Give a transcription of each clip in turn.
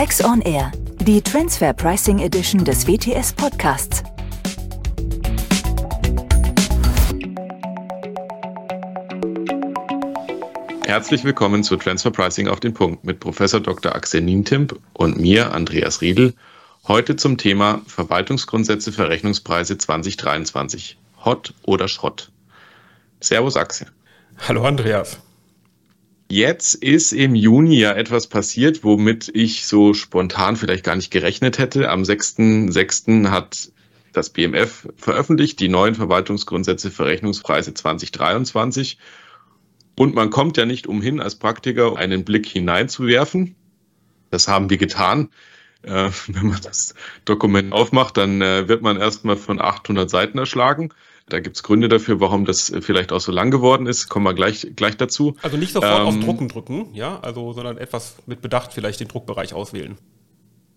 Tax on Air, die Transfer Pricing Edition des WTS Podcasts. Herzlich willkommen zu Transfer Pricing auf den Punkt mit Professor Dr. Axel Nientimp und mir, Andreas Riedel. Heute zum Thema Verwaltungsgrundsätze für Rechnungspreise 2023. Hot oder Schrott? Servus Axel. Hallo Andreas. Jetzt ist im Juni ja etwas passiert, womit ich so spontan vielleicht gar nicht gerechnet hätte. Am 6.6. hat das BMF veröffentlicht die neuen Verwaltungsgrundsätze für Rechnungspreise 2023. Und man kommt ja nicht umhin, als Praktiker einen Blick hineinzuwerfen. Das haben wir getan. Äh, wenn man das Dokument aufmacht, dann äh, wird man erstmal von 800 Seiten erschlagen. Da gibt's Gründe dafür, warum das vielleicht auch so lang geworden ist. Kommen wir gleich, gleich dazu. Also nicht sofort ähm, auf Drucken drücken, ja, also, sondern etwas mit Bedacht vielleicht den Druckbereich auswählen.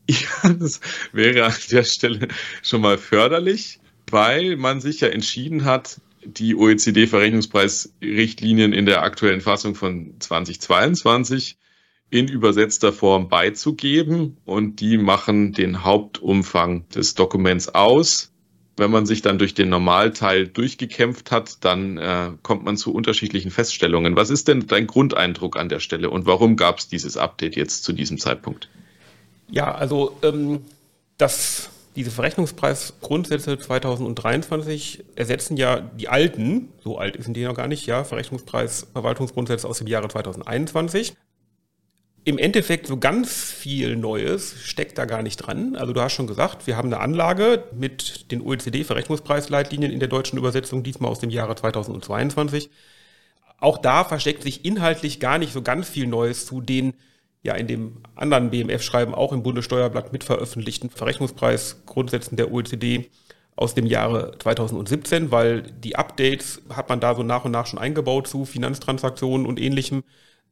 Ja, das wäre an der Stelle schon mal förderlich, weil man sich ja entschieden hat, die OECD-Verrechnungspreisrichtlinien in der aktuellen Fassung von 2022 in übersetzter Form beizugeben und die machen den Hauptumfang des Dokuments aus. Wenn man sich dann durch den Normalteil durchgekämpft hat, dann äh, kommt man zu unterschiedlichen Feststellungen. Was ist denn dein Grundeindruck an der Stelle und warum gab es dieses Update jetzt zu diesem Zeitpunkt? Ja, also ähm, das diese Verrechnungspreisgrundsätze 2023 ersetzen ja die alten, so alt sind die noch gar nicht, ja, Verrechnungspreisverwaltungsgrundsätze aus dem Jahre 2021 im Endeffekt so ganz viel Neues steckt da gar nicht dran. Also du hast schon gesagt, wir haben eine Anlage mit den OECD-Verrechnungspreisleitlinien in der deutschen Übersetzung, diesmal aus dem Jahre 2022. Auch da versteckt sich inhaltlich gar nicht so ganz viel Neues zu den ja in dem anderen BMF-Schreiben auch im Bundessteuerblatt mitveröffentlichten Verrechnungspreisgrundsätzen der OECD aus dem Jahre 2017, weil die Updates hat man da so nach und nach schon eingebaut zu Finanztransaktionen und ähnlichem.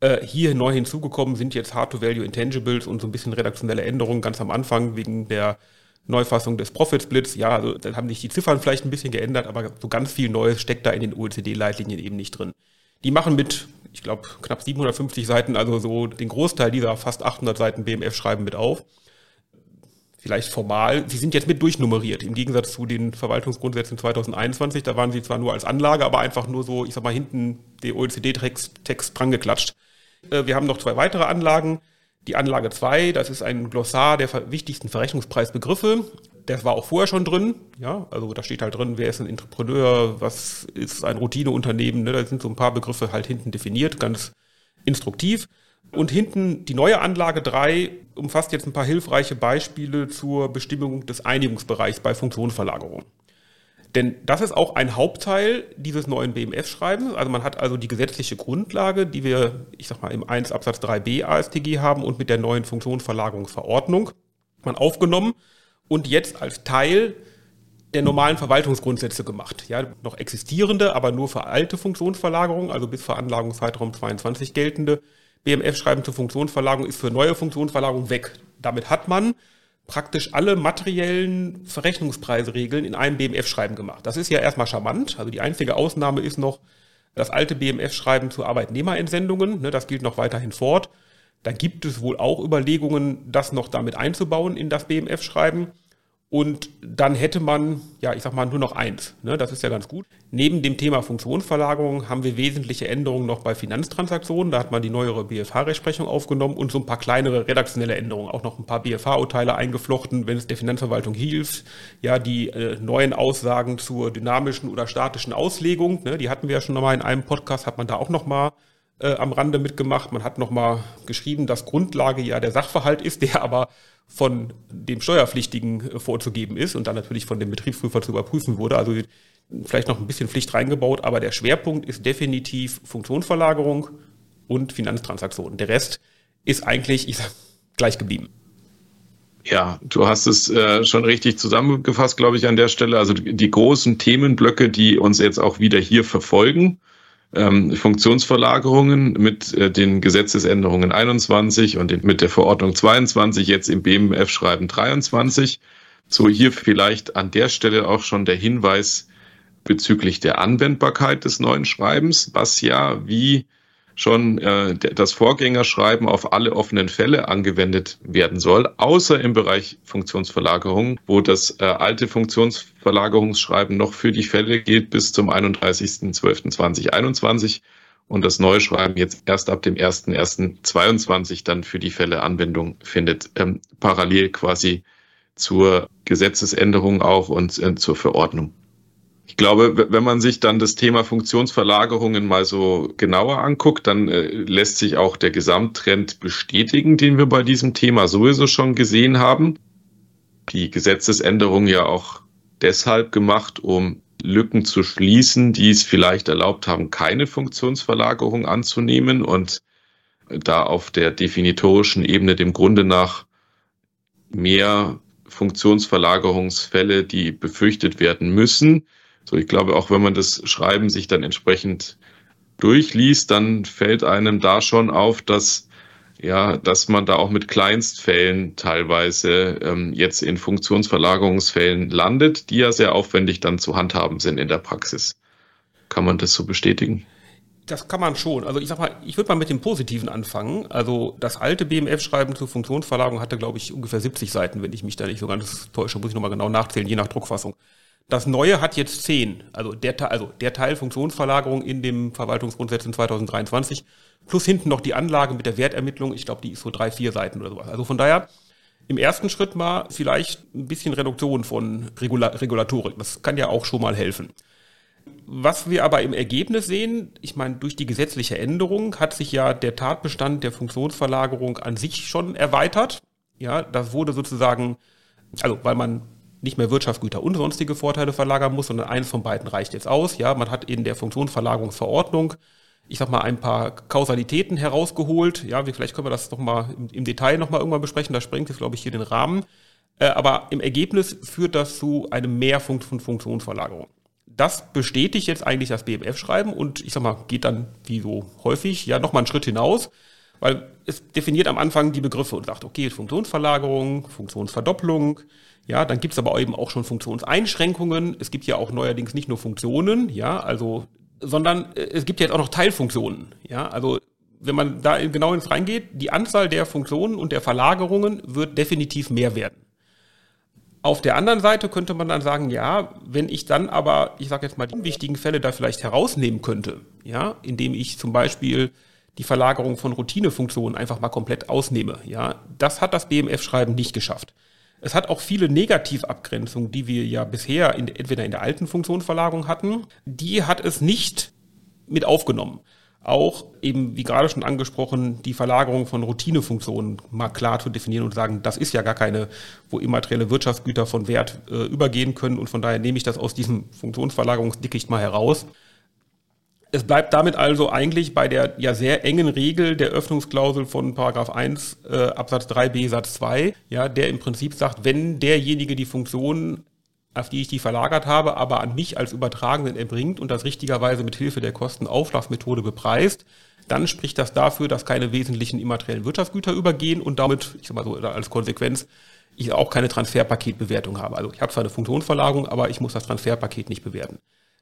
Äh, hier neu hinzugekommen sind jetzt Hard-to-Value Intangibles und so ein bisschen redaktionelle Änderungen ganz am Anfang wegen der Neufassung des Profit Splits. Ja, also da haben sich die Ziffern vielleicht ein bisschen geändert, aber so ganz viel Neues steckt da in den OECD-Leitlinien eben nicht drin. Die machen mit, ich glaube, knapp 750 Seiten, also so den Großteil dieser fast 800 Seiten BMF-Schreiben mit auf. Vielleicht formal. Sie sind jetzt mit durchnummeriert, im Gegensatz zu den Verwaltungsgrundsätzen 2021. Da waren sie zwar nur als Anlage, aber einfach nur so, ich sag mal, hinten der OECD-Text dran geklatscht. Äh, wir haben noch zwei weitere Anlagen. Die Anlage 2, das ist ein Glossar der wichtigsten Verrechnungspreisbegriffe. Das war auch vorher schon drin. Ja, also da steht halt drin, wer ist ein Entrepreneur, was ist ein Routineunternehmen. Ne? Da sind so ein paar Begriffe halt hinten definiert, ganz instruktiv. Und hinten die neue Anlage 3 umfasst jetzt ein paar hilfreiche Beispiele zur Bestimmung des Einigungsbereichs bei Funktionsverlagerung. Denn das ist auch ein Hauptteil dieses neuen BMF-Schreibens. Also man hat also die gesetzliche Grundlage, die wir, ich sag mal, im 1 Absatz 3b ASTG haben und mit der neuen Funktionsverlagerungsverordnung man aufgenommen und jetzt als Teil der normalen Verwaltungsgrundsätze gemacht. Ja, noch existierende, aber nur für alte Funktionsverlagerungen, also bis Veranlagungszeitraum 22 geltende BMF-Schreiben zur Funktionsverlagerung ist für neue Funktionsverlagerung weg. Damit hat man praktisch alle materiellen Verrechnungspreisregeln in einem BMF-Schreiben gemacht. Das ist ja erstmal charmant. Also die einzige Ausnahme ist noch das alte BMF-Schreiben zu Arbeitnehmerentsendungen. Ne, das gilt noch weiterhin fort. Da gibt es wohl auch Überlegungen, das noch damit einzubauen in das BMF-Schreiben. Und dann hätte man, ja, ich sag mal, nur noch eins. Ne? Das ist ja ganz gut. Neben dem Thema Funktionsverlagerung haben wir wesentliche Änderungen noch bei Finanztransaktionen. Da hat man die neuere BFH-Rechtsprechung aufgenommen und so ein paar kleinere redaktionelle Änderungen. Auch noch ein paar BFH-Urteile eingeflochten, wenn es der Finanzverwaltung hilft. Ja, die äh, neuen Aussagen zur dynamischen oder statischen Auslegung, ne? die hatten wir ja schon mal in einem Podcast, hat man da auch noch mal äh, am Rande mitgemacht. Man hat nochmal geschrieben, dass Grundlage ja der Sachverhalt ist, der aber von dem Steuerpflichtigen äh, vorzugeben ist und dann natürlich von dem Betriebsprüfer zu überprüfen wurde. Also vielleicht noch ein bisschen Pflicht reingebaut, aber der Schwerpunkt ist definitiv Funktionsverlagerung und Finanztransaktionen. Der Rest ist eigentlich, ich sag, gleich geblieben. Ja, du hast es äh, schon richtig zusammengefasst, glaube ich, an der Stelle. Also die großen Themenblöcke, die uns jetzt auch wieder hier verfolgen, ähm, Funktionsverlagerungen mit äh, den Gesetzesänderungen 21 und den, mit der Verordnung 22, jetzt im BMF-Schreiben 23. So hier vielleicht an der Stelle auch schon der Hinweis bezüglich der Anwendbarkeit des neuen Schreibens, was ja, wie schon äh, das Vorgängerschreiben auf alle offenen Fälle angewendet werden soll, außer im Bereich Funktionsverlagerung, wo das äh, alte Funktionsverlagerungsschreiben noch für die Fälle gilt bis zum 31.12.2021 und das neue Schreiben jetzt erst ab dem 1.1.22 dann für die Fälle Anwendung findet, ähm, parallel quasi zur Gesetzesänderung auch und äh, zur Verordnung. Ich glaube, wenn man sich dann das Thema Funktionsverlagerungen mal so genauer anguckt, dann äh, lässt sich auch der Gesamttrend bestätigen, den wir bei diesem Thema sowieso schon gesehen haben. Die Gesetzesänderung ja auch deshalb gemacht, um Lücken zu schließen, die es vielleicht erlaubt haben, keine Funktionsverlagerung anzunehmen und da auf der definitorischen Ebene dem Grunde nach mehr Funktionsverlagerungsfälle, die befürchtet werden müssen. So, ich glaube, auch wenn man das Schreiben sich dann entsprechend durchliest, dann fällt einem da schon auf, dass ja, dass man da auch mit Kleinstfällen teilweise ähm, jetzt in Funktionsverlagerungsfällen landet, die ja sehr aufwendig dann zu handhaben sind in der Praxis. Kann man das so bestätigen? Das kann man schon. Also ich sag mal, ich würde mal mit dem Positiven anfangen. Also das alte BMF-Schreiben zur Funktionsverlagerung hatte, glaube ich, ungefähr 70 Seiten, wenn ich mich da nicht so ganz täusche, muss ich nochmal genau nachzählen, je nach Druckfassung. Das neue hat jetzt 10. Also der, also der Teil Funktionsverlagerung in dem Verwaltungsgrundsätzen 2023 plus hinten noch die Anlage mit der Wertermittlung. Ich glaube, die ist so drei, vier Seiten oder sowas. Also von daher im ersten Schritt mal vielleicht ein bisschen Reduktion von Regula Regulatorik. Das kann ja auch schon mal helfen. Was wir aber im Ergebnis sehen, ich meine, durch die gesetzliche Änderung hat sich ja der Tatbestand der Funktionsverlagerung an sich schon erweitert. Ja, das wurde sozusagen, also weil man nicht mehr Wirtschaftsgüter und sonstige Vorteile verlagern muss, sondern eines von beiden reicht jetzt aus. Ja, man hat in der Funktionsverlagerungsverordnung, ich sag mal, ein paar Kausalitäten herausgeholt. Ja, vielleicht können wir das noch mal im, im Detail noch mal irgendwann besprechen. Da sprengt es, glaube ich, hier den Rahmen. Äh, aber im Ergebnis führt das zu einem Mehrpunkt von Funktionsverlagerung das bestätigt jetzt eigentlich das BMF-Schreiben und ich sag mal, geht dann wie so häufig ja nochmal einen Schritt hinaus, weil es definiert am Anfang die Begriffe und sagt, okay, Funktionsverlagerung, Funktionsverdopplung, ja, dann gibt es aber eben auch schon Funktionseinschränkungen. Es gibt ja auch neuerdings nicht nur Funktionen, ja, also, sondern äh, es gibt jetzt auch noch Teilfunktionen, ja, also wenn man da genau ins reingeht, die Anzahl der Funktionen und der Verlagerungen wird definitiv mehr werden. Auf der anderen Seite könnte man dann sagen, ja, wenn ich dann aber, ich sage jetzt mal, die wichtigen Fälle da vielleicht herausnehmen könnte, ja, indem ich zum Beispiel die Verlagerung von Routinefunktionen einfach mal komplett ausnehme, ja, das hat das BMF-Schreiben nicht geschafft. Es hat auch viele Negativabgrenzungen, die wir ja bisher in, entweder in der alten Funktionsverlagerung hatten, die hat es nicht mit aufgenommen. Auch eben, wie gerade schon angesprochen, die Verlagerung von Routinefunktionen mal klar zu definieren und sagen, das ist ja gar keine, wo immaterielle Wirtschaftsgüter von Wert äh, übergehen können. Und von daher nehme ich das aus diesem Funktionsverlagerungsdickicht mal heraus. Es bleibt damit also eigentlich bei der ja sehr engen Regel der Öffnungsklausel von Paragraph 1 äh, Absatz 3b Satz 2, ja, der im Prinzip sagt, wenn derjenige die Funktion auf die ich die verlagert habe, aber an mich als Übertragenden erbringt und das richtigerweise mit Hilfe der Kostenaufschlagsmethode bepreist, dann spricht das dafür, dass keine wesentlichen immateriellen Wirtschaftsgüter übergehen und damit, ich sag mal so, als Konsequenz, ich auch keine Transferpaketbewertung habe. Also ich habe zwar eine Funktionsverlagerung, aber ich muss das Transferpaket nicht bewerten.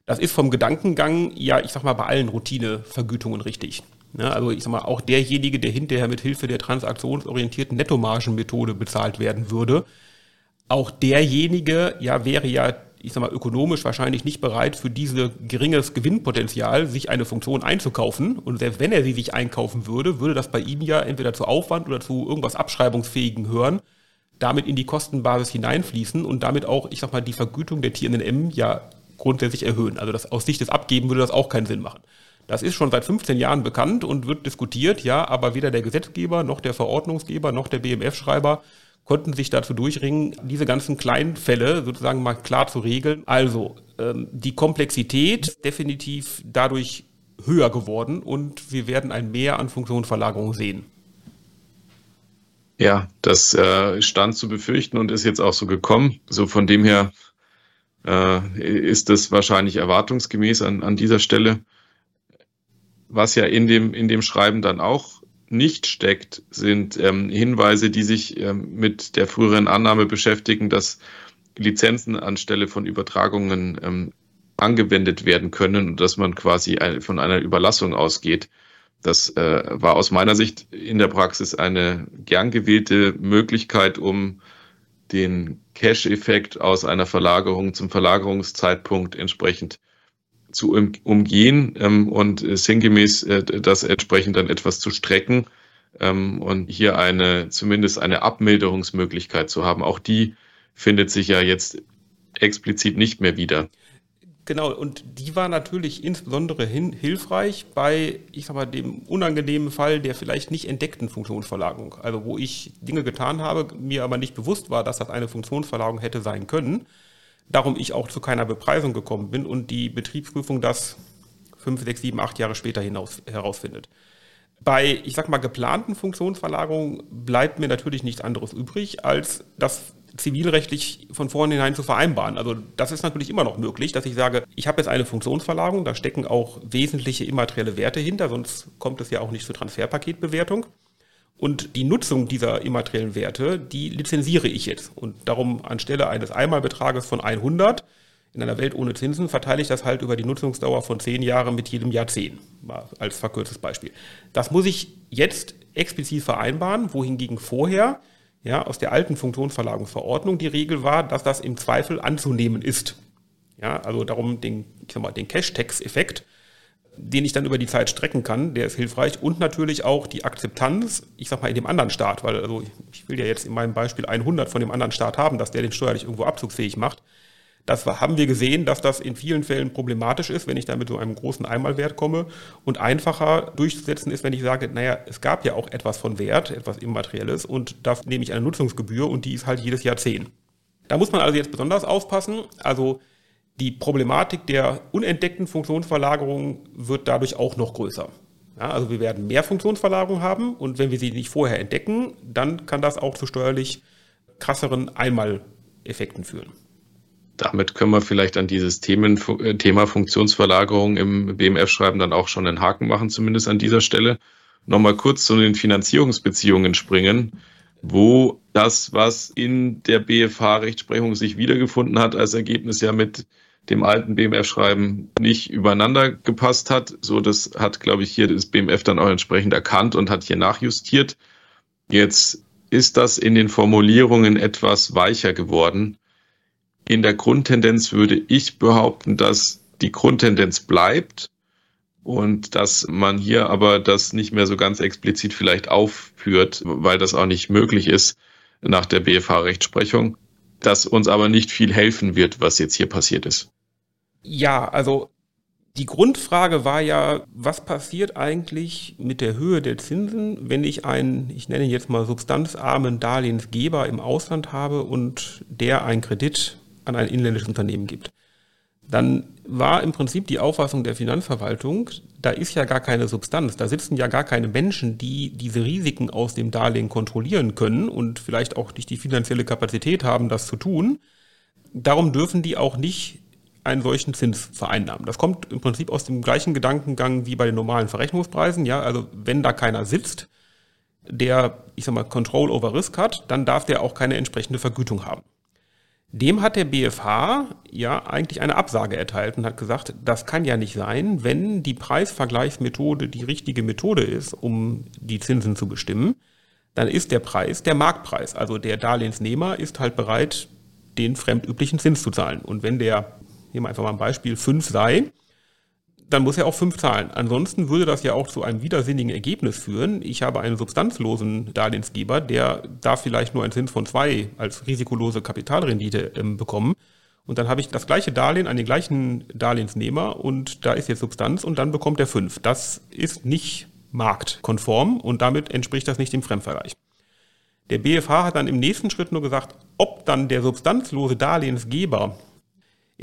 Das ist vom Gedankengang, ja, ich sag mal, bei allen Routinevergütungen richtig. Ja, also ich sag mal, auch derjenige, der hinterher mit Hilfe der transaktionsorientierten Nettomargenmethode bezahlt werden würde, auch derjenige ja wäre ja, ich sag mal, ökonomisch wahrscheinlich nicht bereit, für dieses geringes Gewinnpotenzial sich eine Funktion einzukaufen. Und selbst wenn er sie sich einkaufen würde, würde das bei ihm ja entweder zu Aufwand oder zu irgendwas Abschreibungsfähigen hören, damit in die Kostenbasis hineinfließen und damit auch, ich sag mal, die Vergütung der TNM ja grundsätzlich erhöhen. Also das aus Sicht des Abgeben würde das auch keinen Sinn machen. Das ist schon seit 15 Jahren bekannt und wird diskutiert, ja, aber weder der Gesetzgeber noch der Verordnungsgeber noch der BMF-Schreiber konnten sich dazu durchringen, diese ganzen kleinen Fälle sozusagen mal klar zu regeln. Also ähm, die Komplexität definitiv dadurch höher geworden und wir werden ein Mehr an Funktionsverlagerung sehen. Ja, das äh, stand zu befürchten und ist jetzt auch so gekommen. So von dem her äh, ist das wahrscheinlich erwartungsgemäß an, an dieser Stelle. Was ja in dem, in dem Schreiben dann auch nicht steckt, sind ähm, Hinweise, die sich ähm, mit der früheren Annahme beschäftigen, dass Lizenzen anstelle von Übertragungen ähm, angewendet werden können und dass man quasi von einer Überlassung ausgeht. Das äh, war aus meiner Sicht in der Praxis eine gern gewählte Möglichkeit, um den Cash-Effekt aus einer Verlagerung zum Verlagerungszeitpunkt entsprechend zu umgehen ähm, und sinngemäß äh, das entsprechend dann etwas zu strecken ähm, und hier eine zumindest eine Abmilderungsmöglichkeit zu haben. Auch die findet sich ja jetzt explizit nicht mehr wieder. Genau, und die war natürlich insbesondere hin, hilfreich bei, ich sag mal, dem unangenehmen Fall der vielleicht nicht entdeckten Funktionsverlagerung. Also wo ich Dinge getan habe, mir aber nicht bewusst war, dass das eine Funktionsverlagerung hätte sein können. Darum ich auch zu keiner Bepreisung gekommen bin und die Betriebsprüfung das fünf, sechs, sieben, acht Jahre später hinaus, herausfindet. Bei, ich sag mal, geplanten Funktionsverlagerungen bleibt mir natürlich nichts anderes übrig, als das zivilrechtlich von vornherein zu vereinbaren. Also das ist natürlich immer noch möglich, dass ich sage, ich habe jetzt eine Funktionsverlagerung, da stecken auch wesentliche immaterielle Werte hinter, sonst kommt es ja auch nicht zur Transferpaketbewertung. Und die Nutzung dieser immateriellen Werte, die lizenziere ich jetzt. Und darum anstelle eines Einmalbetrages von 100 in einer Welt ohne Zinsen verteile ich das halt über die Nutzungsdauer von 10 Jahren mit jedem Jahr 10, mal als verkürztes Beispiel. Das muss ich jetzt explizit vereinbaren, wohingegen vorher ja, aus der alten Funktionsverlagerungsverordnung die Regel war, dass das im Zweifel anzunehmen ist. Ja, also darum den, ich sag mal, den Cash-Tax-Effekt, den ich dann über die Zeit strecken kann, der ist hilfreich und natürlich auch die Akzeptanz, ich sag mal, in dem anderen Staat, weil also ich will ja jetzt in meinem Beispiel 100 von dem anderen Staat haben, dass der den steuerlich irgendwo abzugsfähig macht. Das haben wir gesehen, dass das in vielen Fällen problematisch ist, wenn ich da mit so einem großen Einmalwert komme und einfacher durchzusetzen ist, wenn ich sage, naja, es gab ja auch etwas von Wert, etwas Immaterielles und da nehme ich eine Nutzungsgebühr und die ist halt jedes Jahr 10. Da muss man also jetzt besonders aufpassen. Also die Problematik der unentdeckten Funktionsverlagerung wird dadurch auch noch größer. Ja, also wir werden mehr Funktionsverlagerung haben und wenn wir sie nicht vorher entdecken, dann kann das auch zu steuerlich krasseren Einmaleffekten führen damit können wir vielleicht an dieses Themen, äh, Thema Funktionsverlagerung im BMF-Schreiben dann auch schon einen Haken machen, zumindest an dieser Stelle. Nochmal kurz zu den Finanzierungsbeziehungen springen, wo das, was in der BFH-Rechtsprechung sich wiedergefunden hat, als Ergebnis ja mit dem alten BMF-Schreiben nicht übereinander gepasst hat. So, das hat, glaube ich, hier das BMF dann auch entsprechend erkannt und hat hier nachjustiert. Jetzt ist das in den Formulierungen etwas weicher geworden in der Grundtendenz würde ich behaupten, dass die Grundtendenz bleibt und dass man hier aber das nicht mehr so ganz explizit vielleicht aufführt, weil das auch nicht möglich ist nach der BFH-Rechtsprechung, dass uns aber nicht viel helfen wird, was jetzt hier passiert ist. Ja, also die Grundfrage war ja, was passiert eigentlich mit der Höhe der Zinsen, wenn ich einen, ich nenne jetzt mal substanzarmen Darlehensgeber im Ausland habe und der einen Kredit an ein inländisches Unternehmen gibt. Dann war im Prinzip die Auffassung der Finanzverwaltung, da ist ja gar keine Substanz, da sitzen ja gar keine Menschen, die diese Risiken aus dem Darlehen kontrollieren können und vielleicht auch nicht die finanzielle Kapazität haben, das zu tun. Darum dürfen die auch nicht einen solchen Zins vereinnahmen. Das kommt im Prinzip aus dem gleichen Gedankengang wie bei den normalen Verrechnungspreisen. Ja, also wenn da keiner sitzt, der, ich sag mal, Control over Risk hat, dann darf der auch keine entsprechende Vergütung haben. Dem hat der BFH ja eigentlich eine Absage erteilt und hat gesagt, das kann ja nicht sein, wenn die Preisvergleichsmethode die richtige Methode ist, um die Zinsen zu bestimmen, dann ist der Preis der Marktpreis. Also der Darlehensnehmer ist halt bereit, den fremdüblichen Zins zu zahlen. Und wenn der, nehmen wir einfach mal ein Beispiel, 5 sei, dann muss er auch fünf zahlen. Ansonsten würde das ja auch zu einem widersinnigen Ergebnis führen. Ich habe einen substanzlosen Darlehensgeber, der darf vielleicht nur einen Zins von zwei als risikolose Kapitalrendite ähm, bekommen. Und dann habe ich das gleiche Darlehen an den gleichen Darlehensnehmer und da ist jetzt Substanz und dann bekommt er fünf. Das ist nicht marktkonform und damit entspricht das nicht dem Fremdvergleich. Der BFH hat dann im nächsten Schritt nur gesagt, ob dann der substanzlose Darlehensgeber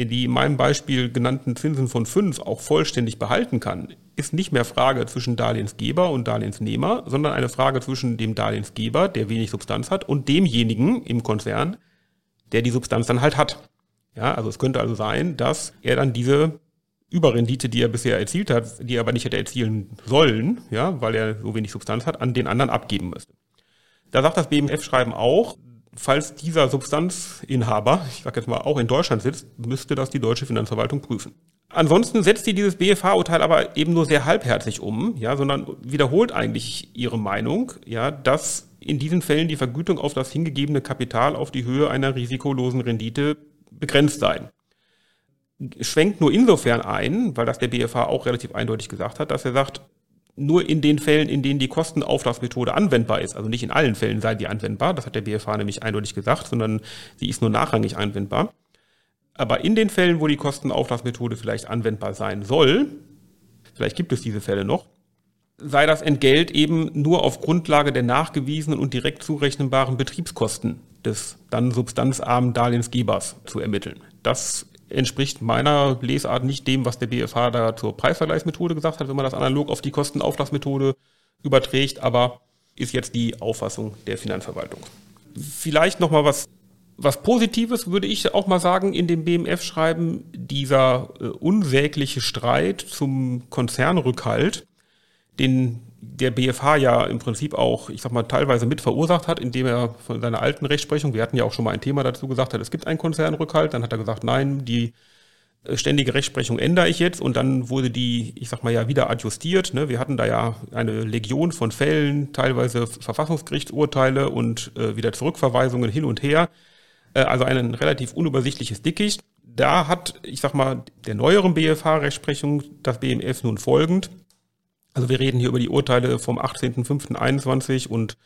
die in meinem Beispiel genannten Zinsen von 5 auch vollständig behalten kann, ist nicht mehr Frage zwischen Darlehensgeber und Darlehensnehmer, sondern eine Frage zwischen dem Darlehensgeber, der wenig Substanz hat, und demjenigen im Konzern, der die Substanz dann halt hat. Ja, also es könnte also sein, dass er dann diese Überrendite, die er bisher erzielt hat, die er aber nicht hätte erzielen sollen, ja, weil er so wenig Substanz hat, an den anderen abgeben müsste. Da sagt das BMF-Schreiben auch, falls dieser Substanzinhaber, ich sage jetzt mal, auch in Deutschland sitzt, müsste das die deutsche Finanzverwaltung prüfen. Ansonsten setzt sie dieses BFH-Urteil aber eben nur sehr halbherzig um, ja, sondern wiederholt eigentlich ihre Meinung, ja, dass in diesen Fällen die Vergütung auf das hingegebene Kapital auf die Höhe einer risikolosen Rendite begrenzt sei. Schwenkt nur insofern ein, weil das der BFH auch relativ eindeutig gesagt hat, dass er sagt, nur in den Fällen, in denen die Kostenauftragsmethode anwendbar ist, also nicht in allen Fällen sei die anwendbar, das hat der BFH nämlich eindeutig gesagt, sondern sie ist nur nachrangig anwendbar. Aber in den Fällen, wo die Kostenauftragsmethode vielleicht anwendbar sein soll, vielleicht gibt es diese Fälle noch, sei das Entgelt eben nur auf Grundlage der nachgewiesenen und direkt zurechnenbaren Betriebskosten des dann substanzarmen Darlehensgebers zu ermitteln. Das entspricht meiner Lesart nicht dem, was der BFH da zur Preisvergleichsmethode gesagt hat, wenn man das analog auf die Kostenauftragsmethode überträgt, aber ist jetzt die Auffassung der Finanzverwaltung. Vielleicht nochmal was was Positives würde ich auch mal sagen in dem BMF-Schreiben, dieser äh, unsägliche Streit zum Konzernrückhalt, den der BFH ja im Prinzip auch, ich sag mal, teilweise mit verursacht hat, indem er von seiner alten Rechtsprechung, wir hatten ja auch schon mal ein Thema dazu gesagt hat, es gibt einen Konzernrückhalt, dann hat er gesagt, nein, die äh, ständige Rechtsprechung ändere ich jetzt und dann wurde die, ich sag mal ja, wieder adjustiert. Ne? Wir hatten da ja eine Legion von Fällen, teilweise Verfassungsgerichtsurteile und äh, wieder Zurückverweisungen hin und her. Äh, also ein relativ unübersichtliches Dickicht. Da hat, ich sag mal, der neueren BFH-Rechtsprechung das BMF nun folgend. Also wir reden hier über die Urteile vom 18.05.21 und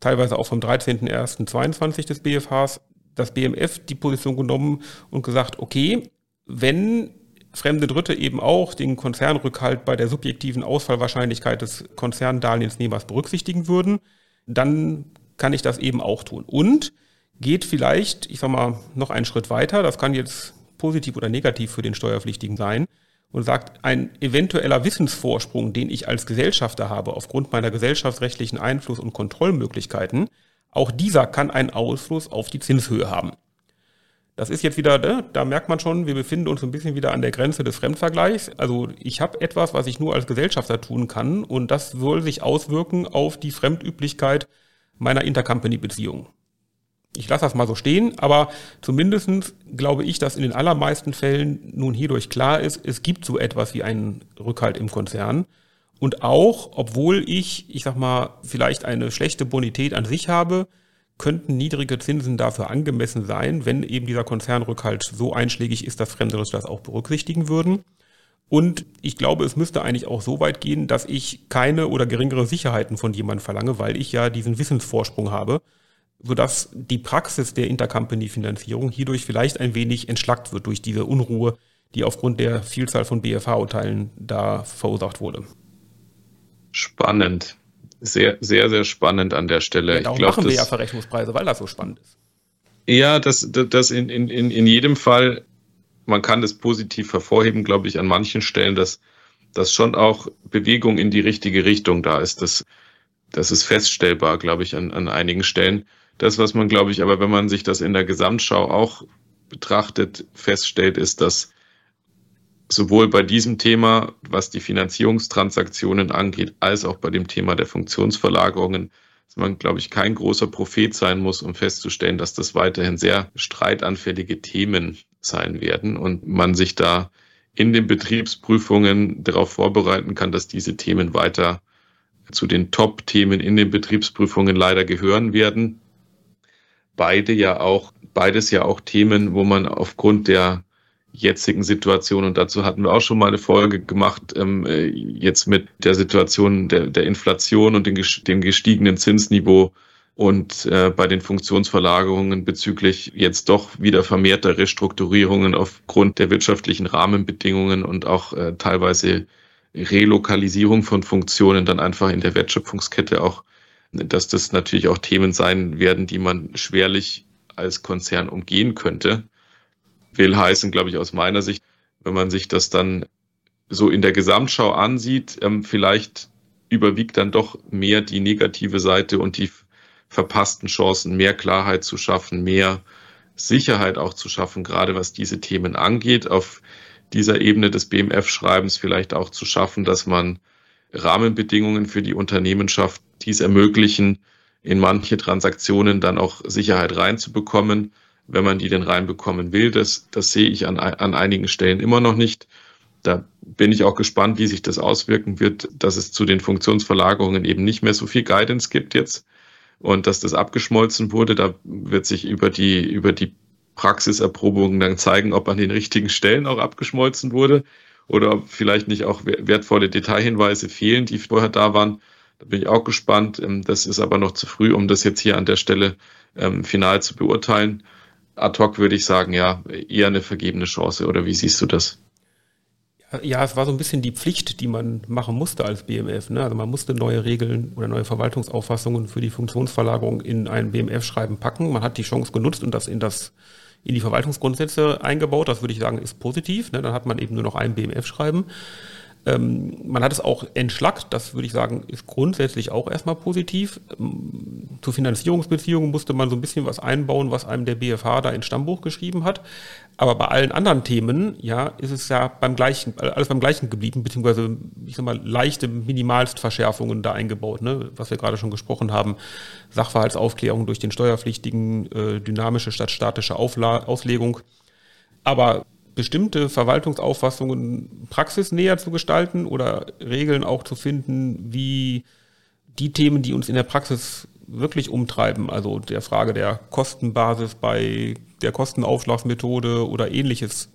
teilweise auch vom 13.01.22 des BFHs. Das BMF die Position genommen und gesagt, okay, wenn fremde Dritte eben auch den Konzernrückhalt bei der subjektiven Ausfallwahrscheinlichkeit des Konzerndarlehensnehmers berücksichtigen würden, dann kann ich das eben auch tun. Und geht vielleicht, ich sag mal, noch einen Schritt weiter. Das kann jetzt positiv oder negativ für den Steuerpflichtigen sein und sagt, ein eventueller Wissensvorsprung, den ich als Gesellschafter habe, aufgrund meiner gesellschaftsrechtlichen Einfluss- und Kontrollmöglichkeiten, auch dieser kann einen Ausfluss auf die Zinshöhe haben. Das ist jetzt wieder, ne, da merkt man schon, wir befinden uns ein bisschen wieder an der Grenze des Fremdvergleichs. Also ich habe etwas, was ich nur als Gesellschafter tun kann und das soll sich auswirken auf die Fremdüblichkeit meiner Intercompany-Beziehung ich lasse das mal so stehen, aber zumindestens glaube ich, dass in den allermeisten Fällen nun hierdurch klar ist, es gibt so etwas wie einen Rückhalt im Konzern. Und auch, obwohl ich, ich sag mal, vielleicht eine schlechte Bonität an sich habe, könnten niedrige Zinsen dafür angemessen sein, wenn eben dieser Konzernrückhalt so einschlägig ist, dass Fremde das auch berücksichtigen würden. Und ich glaube, es müsste eigentlich auch so weit gehen, dass ich keine oder geringere Sicherheiten von jemandem verlange, weil ich ja diesen Wissensvorsprung habe sodass die Praxis der Intercompany-Finanzierung hierdurch vielleicht ein wenig entschlackt wird durch diese Unruhe, die aufgrund der Vielzahl von BFH-Urteilen da verursacht wurde. Spannend. Sehr, sehr, sehr spannend an der Stelle. Ja, ich glaub, machen wir ja Verrechnungspreise, weil das so spannend ist. Ja, das, das in, in, in jedem Fall, man kann das positiv hervorheben, glaube ich, an manchen Stellen, dass, dass schon auch Bewegung in die richtige Richtung da ist. Das, das ist feststellbar, glaube ich, an, an einigen Stellen. Das, was man, glaube ich, aber wenn man sich das in der Gesamtschau auch betrachtet, feststellt, ist, dass sowohl bei diesem Thema, was die Finanzierungstransaktionen angeht, als auch bei dem Thema der Funktionsverlagerungen, dass man, glaube ich, kein großer Prophet sein muss, um festzustellen, dass das weiterhin sehr streitanfällige Themen sein werden und man sich da in den Betriebsprüfungen darauf vorbereiten kann, dass diese Themen weiter zu den Top-Themen in den Betriebsprüfungen leider gehören werden beide ja auch, beides ja auch Themen, wo man aufgrund der jetzigen Situation, und dazu hatten wir auch schon mal eine Folge gemacht, ähm, äh, jetzt mit der Situation der, der Inflation und den, dem gestiegenen Zinsniveau und äh, bei den Funktionsverlagerungen bezüglich jetzt doch wieder vermehrter Restrukturierungen aufgrund der wirtschaftlichen Rahmenbedingungen und auch äh, teilweise Relokalisierung von Funktionen dann einfach in der Wertschöpfungskette auch dass das natürlich auch Themen sein werden, die man schwerlich als Konzern umgehen könnte. Will heißen, glaube ich, aus meiner Sicht, wenn man sich das dann so in der Gesamtschau ansieht, ähm, vielleicht überwiegt dann doch mehr die negative Seite und die verpassten Chancen, mehr Klarheit zu schaffen, mehr Sicherheit auch zu schaffen, gerade was diese Themen angeht, auf dieser Ebene des BMF-Schreibens vielleicht auch zu schaffen, dass man Rahmenbedingungen für die Unternehmen schafft, die es ermöglichen, in manche Transaktionen dann auch Sicherheit reinzubekommen, wenn man die denn reinbekommen will. Das, das sehe ich an, an einigen Stellen immer noch nicht. Da bin ich auch gespannt, wie sich das auswirken wird, dass es zu den Funktionsverlagerungen eben nicht mehr so viel Guidance gibt jetzt und dass das abgeschmolzen wurde. Da wird sich über die, über die Praxiserprobungen dann zeigen, ob an den richtigen Stellen auch abgeschmolzen wurde oder ob vielleicht nicht auch wertvolle Detailhinweise fehlen, die vorher da waren. Da bin ich auch gespannt. Ähm, das ist aber noch zu früh, um das jetzt hier an der Stelle ähm, final zu beurteilen. Ad hoc würde ich sagen, ja, eher eine vergebene Chance. Oder wie siehst du das? Ja, es war so ein bisschen die Pflicht, die man machen musste als BMF. Ne? Also man musste neue Regeln oder neue Verwaltungsauffassungen für die Funktionsverlagerung in ein BMF-Schreiben packen. Man hat die Chance genutzt und das in das in die Verwaltungsgrundsätze eingebaut. Das würde ich sagen, ist positiv. Ne? Dann hat man eben nur noch ein BMF-Schreiben. Ähm, man hat es auch entschlackt, das würde ich sagen, ist grundsätzlich auch erstmal positiv. Ähm, zur Finanzierungsbeziehungen musste man so ein bisschen was einbauen, was einem der BFH da ins Stammbuch geschrieben hat. Aber bei allen anderen Themen, ja, ist es ja beim gleichen, alles beim gleichen geblieben, beziehungsweise, ich sag mal, leichte Minimalstverschärfungen da eingebaut, ne, was wir gerade schon gesprochen haben. Sachverhaltsaufklärung durch den Steuerpflichtigen, äh, dynamische statt statische Aufla Auslegung. Aber bestimmte Verwaltungsauffassungen praxisnäher zu gestalten oder Regeln auch zu finden, wie die Themen, die uns in der Praxis wirklich umtreiben, also der Frage der Kostenbasis bei der Kostenaufschlagsmethode oder ähnliches,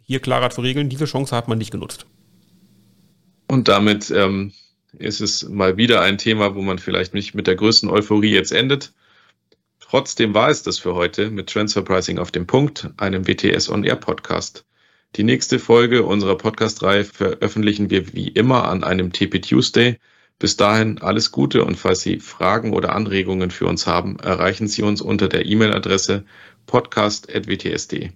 hier klarer zu regeln, diese Chance hat man nicht genutzt. Und damit ähm, ist es mal wieder ein Thema, wo man vielleicht nicht mit der größten Euphorie jetzt endet. Trotzdem war es das für heute mit Transfer Pricing auf dem Punkt, einem WTS On Air Podcast. Die nächste Folge unserer Podcast-Reihe veröffentlichen wir wie immer an einem TP Tuesday. Bis dahin alles Gute und falls Sie Fragen oder Anregungen für uns haben, erreichen Sie uns unter der E-Mail-Adresse podcast.wtsd.